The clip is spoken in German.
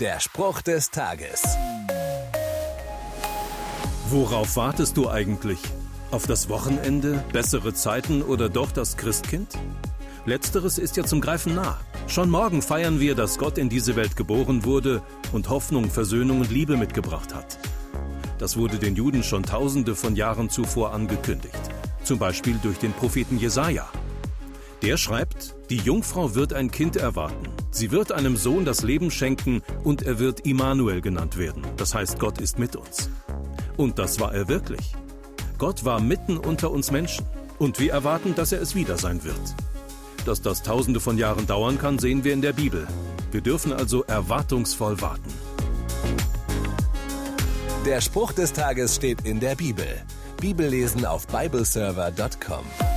Der Spruch des Tages. Worauf wartest du eigentlich? Auf das Wochenende, bessere Zeiten oder doch das Christkind? Letzteres ist ja zum Greifen nah. Schon morgen feiern wir, dass Gott in diese Welt geboren wurde und Hoffnung, Versöhnung und Liebe mitgebracht hat. Das wurde den Juden schon tausende von Jahren zuvor angekündigt. Zum Beispiel durch den Propheten Jesaja. Der schreibt, die Jungfrau wird ein Kind erwarten. Sie wird einem Sohn das Leben schenken und er wird Immanuel genannt werden. Das heißt, Gott ist mit uns. Und das war er wirklich. Gott war mitten unter uns Menschen. Und wir erwarten, dass er es wieder sein wird. Dass das tausende von Jahren dauern kann, sehen wir in der Bibel. Wir dürfen also erwartungsvoll warten. Der Spruch des Tages steht in der Bibel. Bibellesen auf bibleserver.com.